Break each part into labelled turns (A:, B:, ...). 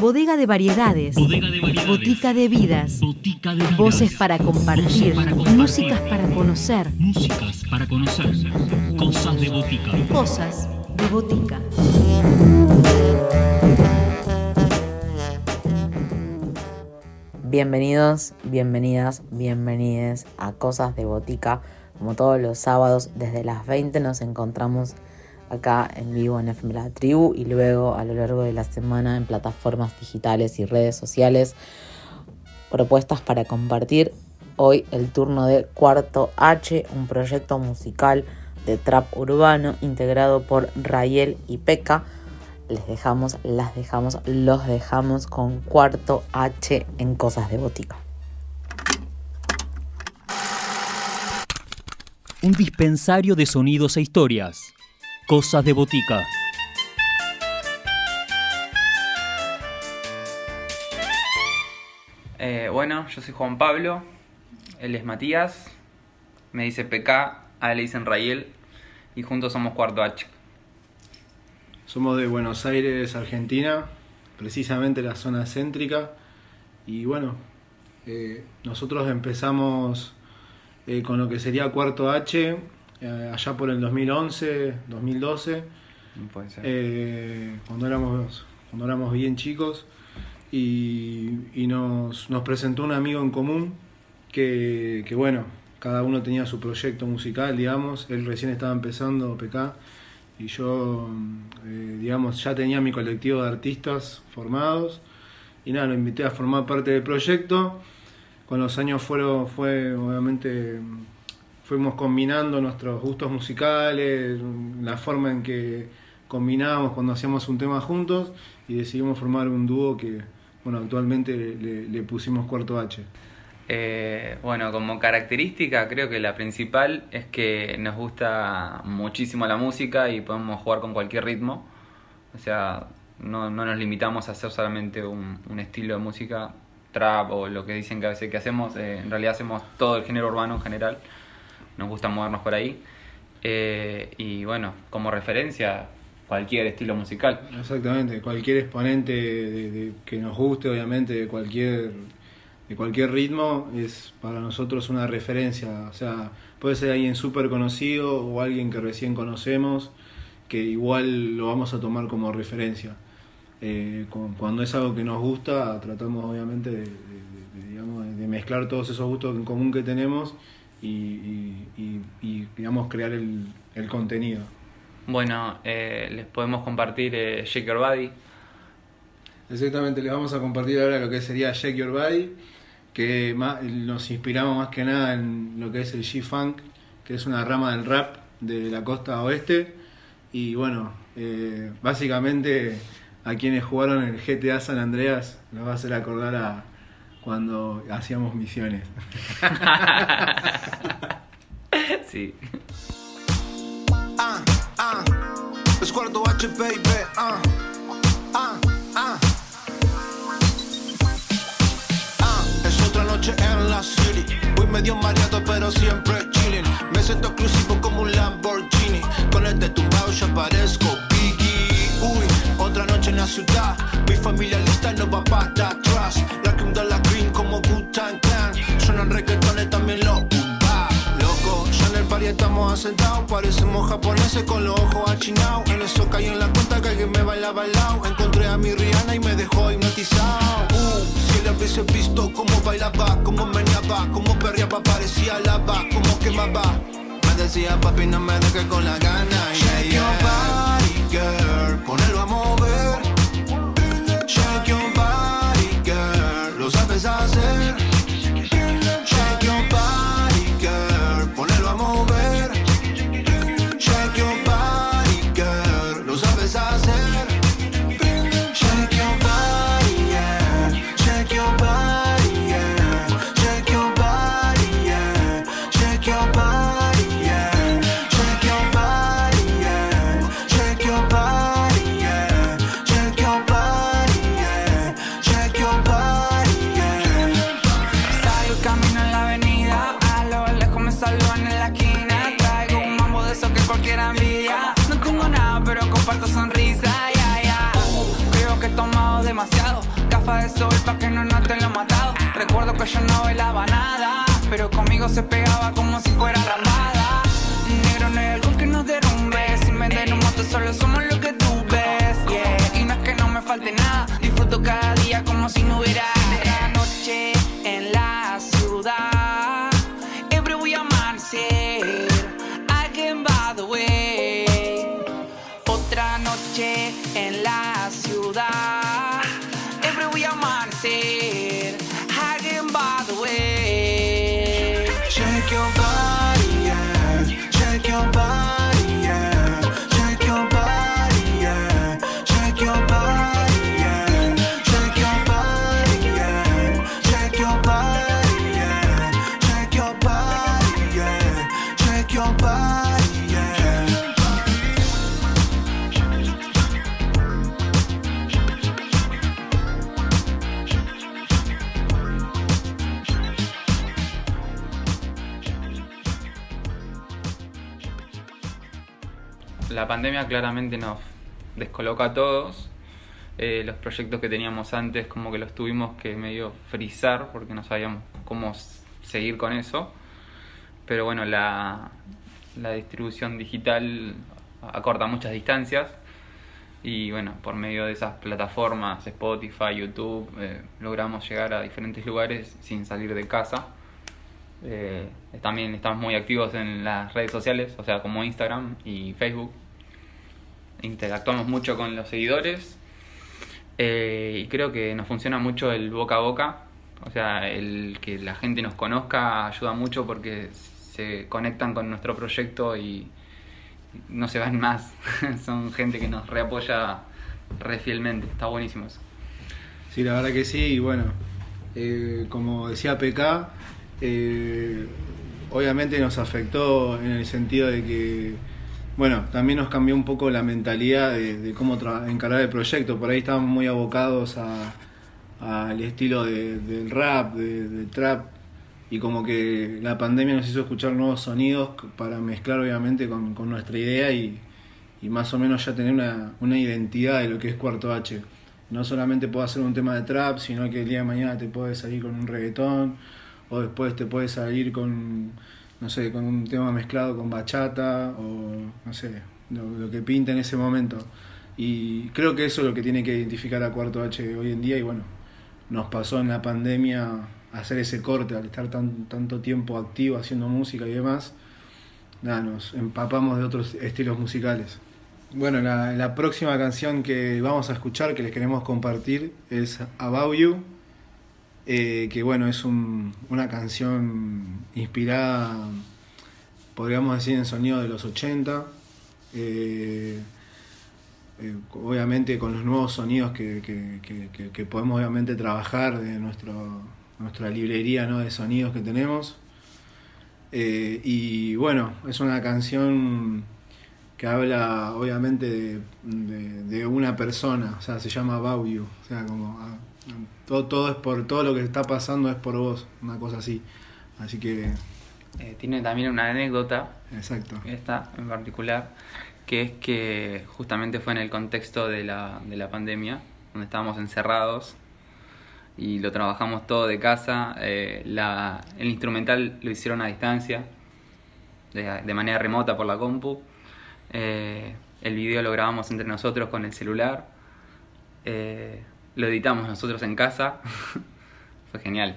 A: Bodega de variedades.
B: Bodega de variedades.
A: Botica de vidas.
B: Botica de vidas.
A: Voces para compartir.
B: Voces para compartir.
A: Músicas para conocer.
B: Músicas para conocer. Cosas de botica.
A: Cosas de botica.
C: Bienvenidos, bienvenidas, bienvenides a Cosas de Botica. Como todos los sábados, desde las 20 nos encontramos acá en vivo en FM La Tribu y luego a lo largo de la semana en plataformas digitales y redes sociales. Propuestas para compartir. Hoy el turno de Cuarto H, un proyecto musical de trap urbano integrado por Rayel y Peca les dejamos, las dejamos, los dejamos con cuarto H en cosas de botica.
B: Un dispensario de sonidos e historias. Cosas de botica.
D: Eh, bueno, yo soy Juan Pablo, él es Matías, me dice PK, a él le dicen Rayel y juntos somos Cuarto H.
E: Somos de Buenos Aires, Argentina, precisamente la zona céntrica. Y bueno, eh, nosotros empezamos eh, con lo que sería Cuarto H, eh, allá por el 2011, 2012,
D: No puede ser.
E: eh, cuando, éramos, cuando éramos bien chicos. Y, y nos, nos presentó un amigo en común que, que, bueno, cada uno tenía su proyecto musical, digamos. Él recién estaba empezando, PK, y yo, eh, digamos, ya tenía mi colectivo de artistas formados. Y nada, lo invité a formar parte del proyecto. Con los años fueron, fue, obviamente, fuimos combinando nuestros gustos musicales, la forma en que combinábamos cuando hacíamos un tema juntos y decidimos formar un dúo que, bueno, actualmente le, pusimos Cuarto H.
D: Eh, bueno, como característica creo que la principal es que nos gusta muchísimo la música y podemos jugar con cualquier ritmo. O sea, no, no nos limitamos a hacer solamente un, un estilo de música, trap o lo que dicen que a veces que hacemos. Eh, en realidad hacemos todo el género urbano en general. Nos gusta movernos por ahí. Eh, y bueno, como referencia, cualquier estilo musical.
E: Exactamente, cualquier exponente que nos guste, obviamente, de cualquier, de cualquier ritmo, es para nosotros una referencia. O sea, puede ser alguien súper conocido o alguien que recién conocemos, que igual lo vamos a tomar como referencia. Eh, cu- cuando es algo que nos gusta, tratamos obviamente de mezclar todos esos gustos en común que tenemos y, y- y- y, digamos, crear el, el contenido.
D: Bueno, eh, les podemos compartir eh, Shake Your Body.
E: Exactamente, les vamos a compartir ahora lo que sería Shake Your Body, que más- nos inspiramos más que nada en lo que es el G-Funk, que es una rama del rap de la costa oeste. Y bueno, eh, básicamente a quienes jugaron el GTA San Andreas nos va a hacer acordar a cuando hacíamos misiones.
D: Sí.
F: ah, ah. Es cuarto H, baby, ah, ah, ah. Ah, es otra noche en la city. Voy medio mareado, pero siempre chilling. Me siento exclusivo como un Lamborghini. Con este tumbado ya parezco Biggie. Uy, otra noche en la ciudad. Mi familia lista no va para atrás. La cream de la Reggaetones también boom bap. Loco, ya en el party estamos asentados. Parecemos japoneses con los ojos achinados. En eso caí en la cuenta que alguien me bailaba al lado. Encontré a mi Rihanna y me dejó hipnotizado. Uh, si le hubiese visto cómo bailaba, cómo meneaba, cómo perreaba, parecía lava, cómo quemaba. Me decía papi, no me dejes con la gana. Shake your body, girl, ponelo a mover. Shake your body, girl, lo sabes hacer.
G: Bailaba nada, pero conmigo se pegaba como si fuera ramada. Negro no hay algo que nos derrumbe, vender un moto solo somos lo que tú ves. Yeah. Y no es que no me falte nada, disfruto cada día como si no hubiera otra noche La
D: pandemia claramente nos descoloca a todos. Eh, los proyectos que teníamos antes como que los tuvimos que medio frizar porque no sabíamos cómo seguir con eso. Pero bueno, la, la distribución digital acorta muchas distancias y bueno, por medio de esas plataformas, Spotify, YouTube, eh, logramos llegar a diferentes lugares sin salir de casa. Eh, también estamos muy activos en las redes sociales, o sea, como Instagram y Facebook. Interactuamos mucho con los seguidores eh, y creo que nos funciona mucho el boca a boca. O sea, el que la gente nos conozca ayuda mucho porque se conectan con nuestro proyecto y no se van más. Son gente que nos reapoya re fielmente. Está buenísimo eso.
E: Sí, la verdad que sí, y bueno, eh, como decía PK, eh, obviamente nos afectó en el sentido de que, bueno, también nos cambió un poco la mentalidad de, de cómo encarar el proyecto. Por ahí estábamos muy abocados al estilo de- del rap, de- del trap, y como que la pandemia nos hizo escuchar nuevos sonidos para mezclar obviamente con, nuestra idea y, más o menos ya tener una, identidad de lo que es Cuarto H. No solamente puedo hacer un tema de trap, sino que el día de mañana te puedes salir con un reggaetón, o después te puedes salir con, no sé, con un tema mezclado con bachata, o no sé, lo, que pinta en ese momento. Y creo que eso es lo que tiene que identificar a Cuarto H hoy en día, y bueno, nos pasó en la pandemia hacer ese corte, al estar tan, tanto tiempo activo haciendo música y demás, nada, nos empapamos de otros estilos musicales. Bueno, la, la próxima canción que vamos a escuchar, que les queremos compartir, es About You, eh, que bueno, es un- una canción inspirada, podríamos decir, en sonido de los 80, eh, eh, obviamente con los nuevos sonidos que, que- que- podemos obviamente trabajar de nuestro, nuestra librería ¿no? de sonidos que tenemos. Y bueno, es una canción que habla obviamente de, de- una persona, o sea, se llama About You, o sea, como ah, todo, todo es por todo lo que está pasando es por vos, una cosa así. Así que,
D: Eh, tiene también una anécdota
E: exacto.
D: esta en particular, que es que justamente fue en el contexto de la, de la pandemia, donde estábamos encerrados y lo trabajamos todo de casa. eh, la, el instrumental lo hicieron a distancia, de, de manera remota por la compu. eh, el video lo grabamos entre nosotros con el celular. Eh, lo editamos nosotros en casa. Fue genial.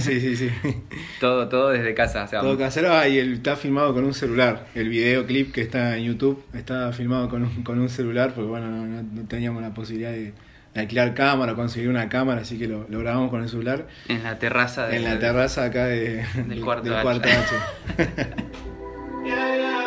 E: Sí, sí, sí.
D: todo, todo desde casa. o sea,
E: Todo casero, ah, y el, está filmado con un celular. El videoclip que está en YouTube está filmado con un, con un celular, porque bueno, no, no- no teníamos la posibilidad de, de alquilar cámara, conseguir una cámara, así que lo, lo grabamos con el celular.
D: en la terraza de
E: En la terraza acá de,
D: Del cuarto H.
E: cuarto H.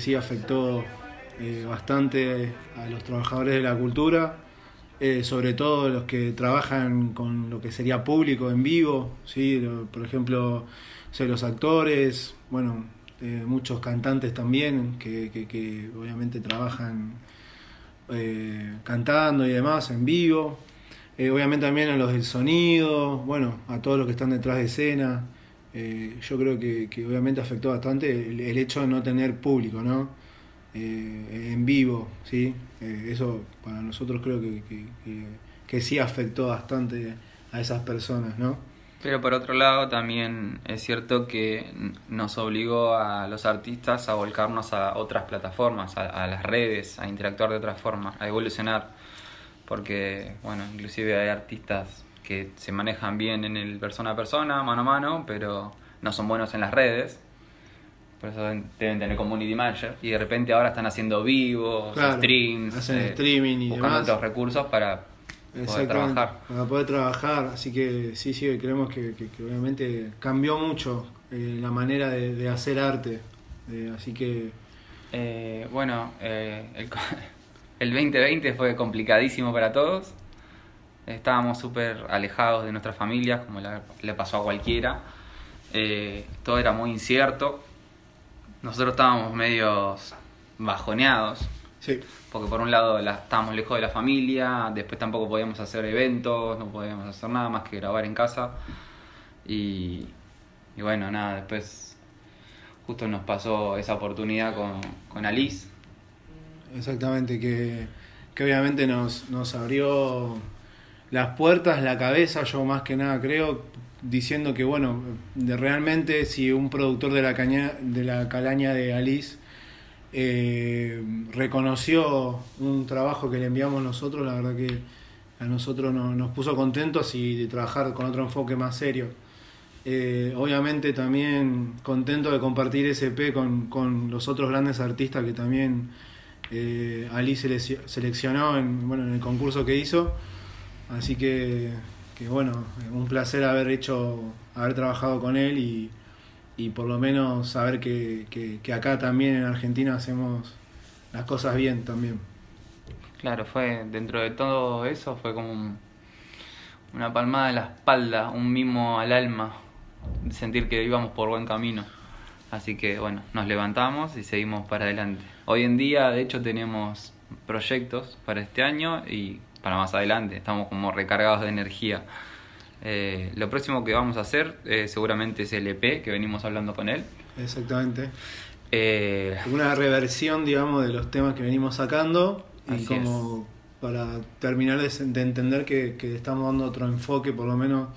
E: sí afectó eh, bastante a los trabajadores de la cultura, eh, sobre todo los que trabajan con lo que sería público en vivo, ¿sí? Por ejemplo, o los actores, bueno, eh, muchos cantantes también, que, que- obviamente trabajan cantando y demás en vivo. Obviamente también a los del sonido, bueno, a todos los que están detrás de escena. Eh, yo creo que, que obviamente afectó bastante el, hecho de no tener público, ¿no? Eh, en vivo, ¿sí? Eh, eso para nosotros creo que, que- que- sí afectó bastante a esas personas, ¿no?
D: Pero por otro lado también es cierto que nos obligó a los artistas a volcarnos a otras plataformas, a, a las redes, a interactuar de otras formas, a evolucionar. Porque, bueno, inclusive hay artistas que se manejan bien en el persona a persona, mano a mano, pero no son buenos en las redes. Por eso deben tener community manager. Y de repente ahora están haciendo vivos,
E: Claro,
D: streams,
E: hacen streaming y
D: buscando
E: demás.
D: otros recursos para poder trabajar.
E: Para poder trabajar, así que sí, sí, creemos que, que- que obviamente cambió mucho eh, la manera de, de hacer arte. Eh, así que
D: Eh, bueno, eh, el, el 2020 fue complicadísimo para todos. Estábamos súper alejados de nuestras familias, como la- le pasó a cualquiera. Eh, todo era muy incierto. Nosotros estábamos medios bajoneados,
E: sí,
D: porque por un lado la- estábamos lejos de la familia, después tampoco podíamos hacer eventos, no podíamos hacer nada más que grabar en casa. Y, y bueno, nada, después justo nos pasó esa oportunidad con, con Alice.
E: exactamente, que, que obviamente nos, nos abrió las puertas, la cabeza, yo más que nada creo, diciendo que bueno, de realmente si un productor de la, caña, de la calaña de Alice eh, reconoció un trabajo que le enviamos nosotros, la verdad que a nosotros no- nos puso contentos y de trabajar con otro enfoque más serio. Eh, obviamente también contento de compartir ese EP con, con los otros grandes artistas que también eh, Ali selec- seleccionó en, bueno, en el concurso que hizo. Así que, que bueno, un placer haber hecho, haber trabajado con él y, y por lo menos saber que, que- acá también en Argentina hacemos las cosas bien también.
D: Claro, fue dentro de todo eso, fue como un- una palmada en la espalda, un mimo al alma, sentir que íbamos por buen camino. Así que bueno, nos levantamos y seguimos para adelante. Hoy en día, de hecho, tenemos proyectos para este año y para más adelante. Estamos como recargados de energía. Eh, lo próximo que vamos a hacer eh, seguramente es el EP, que venimos hablando con él.
E: Exactamente.
D: Eh,
E: Una reversión, digamos, de los temas que venimos sacando y como para terminar de, de entender que, que estamos dando otro enfoque, por lo menos,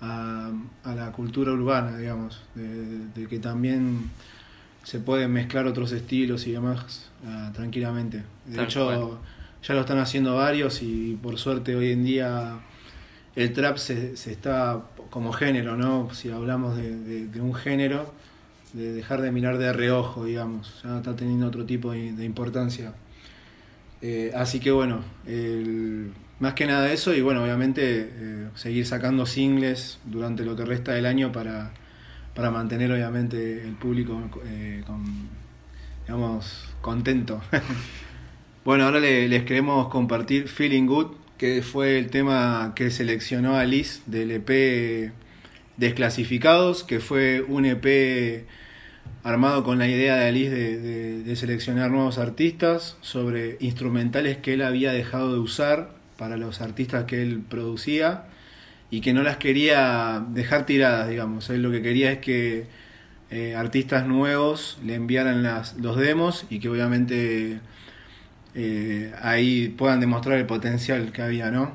E: a, a la cultura urbana, digamos, de, de que también se pueden mezclar otros estilos y demás ah, tranquilamente. De
D: Tal
E: hecho,
D: cual.
E: Ya lo están haciendo varios y por suerte hoy en día el trap se, se está como género, ¿no? Si hablamos de, un género, de dejar de mirar de reojo, digamos, ya está teniendo otro tipo de, importancia. Eh, así que bueno, más que nada eso y bueno, obviamente eh, seguir sacando singles durante lo que resta del año para, para mantener obviamente el público eh, digamos, contento. bueno, ahora le- les queremos compartir Feeling Good, que fue el tema que seleccionó Alice del EP Desclasificados, que fue un EP armado con la idea de Alice de, seleccionar nuevos artistas sobre instrumentales que él había dejado de usar para los artistas que él producía y que no las quería dejar tiradas, digamos. Él lo que quería es que eh, artistas nuevos le enviaran las, los demos y que obviamente eh, ahí puedan demostrar el potencial que había, ¿no?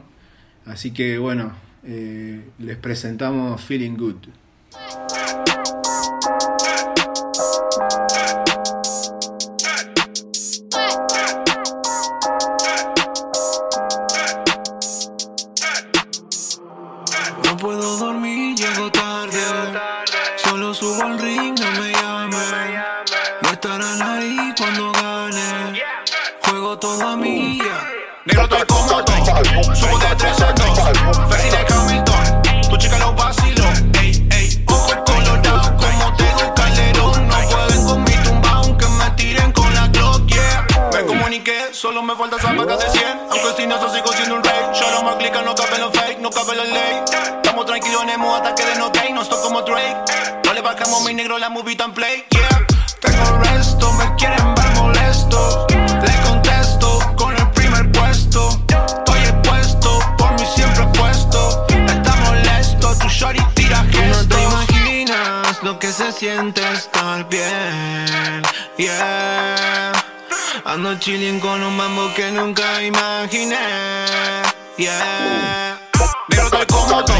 E: Así que bueno, eh, les presentamos Feeling Good.
F: Subo de 3 a 2, Ferry de Hamilton. Tu chica lo vacilo. Ey, ey, ojo el colorado como tengo calderón. No pueden con mi tumba aunque me tiren con la Glock. Me comuniqué, solo me falta zapatas de 100. Aunque si no, sigo siendo un rey. Yo no me clica, no cabe los fake, no cabe la ley. Estamos tranquilos en hasta que de no day. No estoy como Drake. No le bajamos mi negro la movie tan play.
H: Se siente estar bien, yeah. Ando chilling con un mambo que nunca imaginé, yeah.
F: Negro estoy cómodo,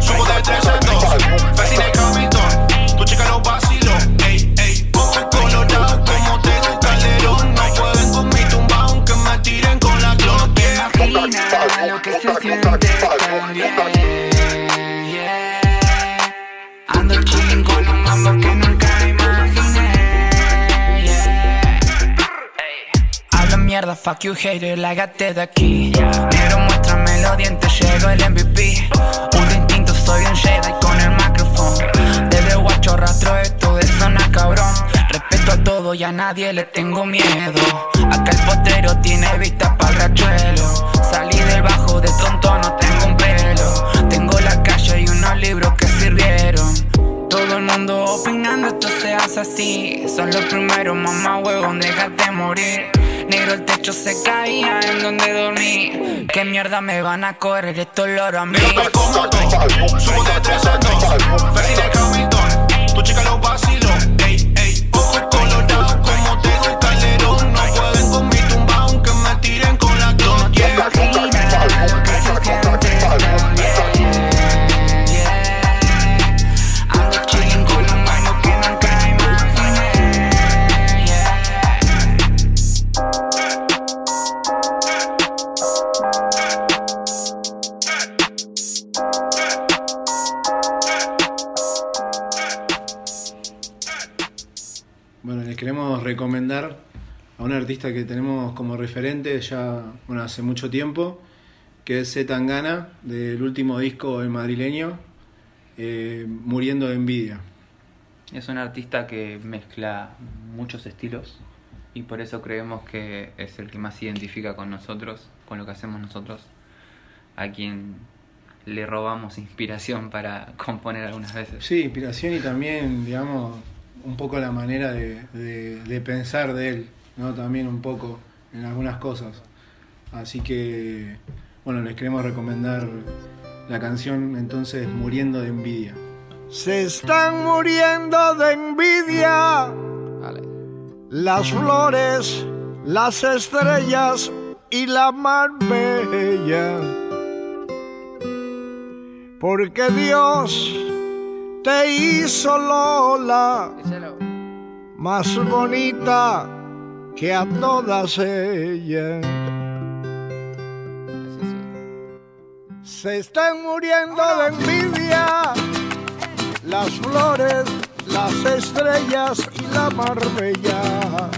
F: subo de 3 en 2. Vecina Hamilton, tu chica lo vacilo. Ey, ey, ojo colorado como tengo calderón. No pueden con mi tumba aunque me tiren con la Glock.
G: Imagina lo que se siente estar bien. Fuck you hater, lágate de aquí. Negro, muéstrame los dientes, llego el MVP. Un instinto, soy un Jedi con el micrófono. Desde guacho rastro esto de zona cabrón. Respeto a todo y a nadie le tengo miedo. Acá el potero tiene vista para el rachuelo. Salí del bajo de tonto, no tengo un pelo. Tengo la calle y unos libros que sirvieron. Todo el mundo opinando, esto se hace así. Son los primeros, mamá huevón, déjate morir. Negro, el techo se caía en donde dormí. ¿Qué mierda me van a correr estos loros a mí?
F: Negro estoy cómodo, subo de 3 en 2. Vecina Hamilton, tu chica lo vacilo. Ey,
E: a un artista que tenemos como referente ya bueno, hace mucho tiempo, que es Z Tangana, del último disco El Madrileño, eh, Muriendo de Envidia.
D: Es un artista que mezcla muchos estilos y por eso creemos que es el que más se identifica con nosotros, con lo que hacemos nosotros, a quien le robamos inspiración para componer algunas veces.
E: Sí, inspiración y también, digamos, un poco la manera de, de- de pensar de él, ¿no? También un poco en algunas cosas. Así que, bueno, les queremos recomendar la canción entonces Muriendo de Envidia.
I: Se están muriendo de envidia las flores, las estrellas y la mar bella. Porque Dios te hizo Lola más bonita que a todas ellas. Se están muriendo de envidia las flores, las estrellas y la marbella.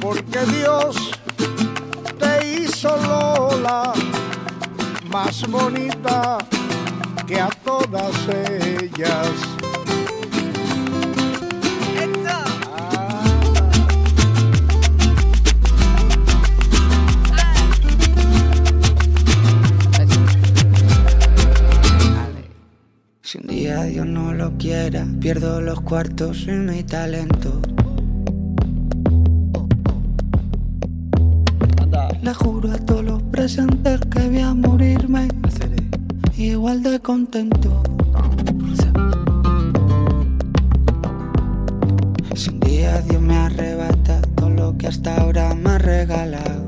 I: Porque Dios te hizo Lola más bonita que a todas ellas.
G: Pierdo los cuartos y mi talento. Le juro a todos los presentes que voy a morirme igual de contento. Si un día Dios me arrebata todo lo que hasta ahora me ha regalado,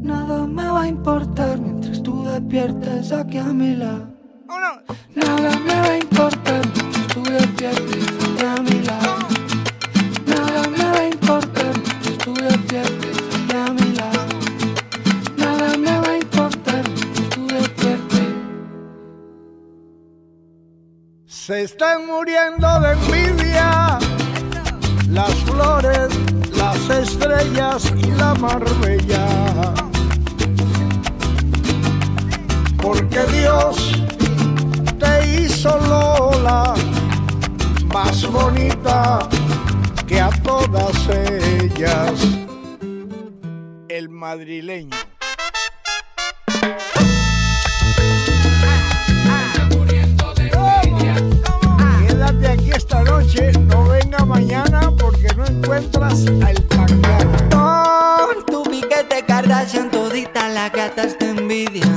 G: nada me va a importar mientras tú despiertes aquí a mi lado.
I: Se están muriendo de envidia las flores, las estrellas y la marbella. Bonita que a todas ellas. el madrileño. Quédate aquí esta noche, no venga mañana porque no encuentras al tangana.
J: Con tu piquete Kardashian todita las gatas te envidian.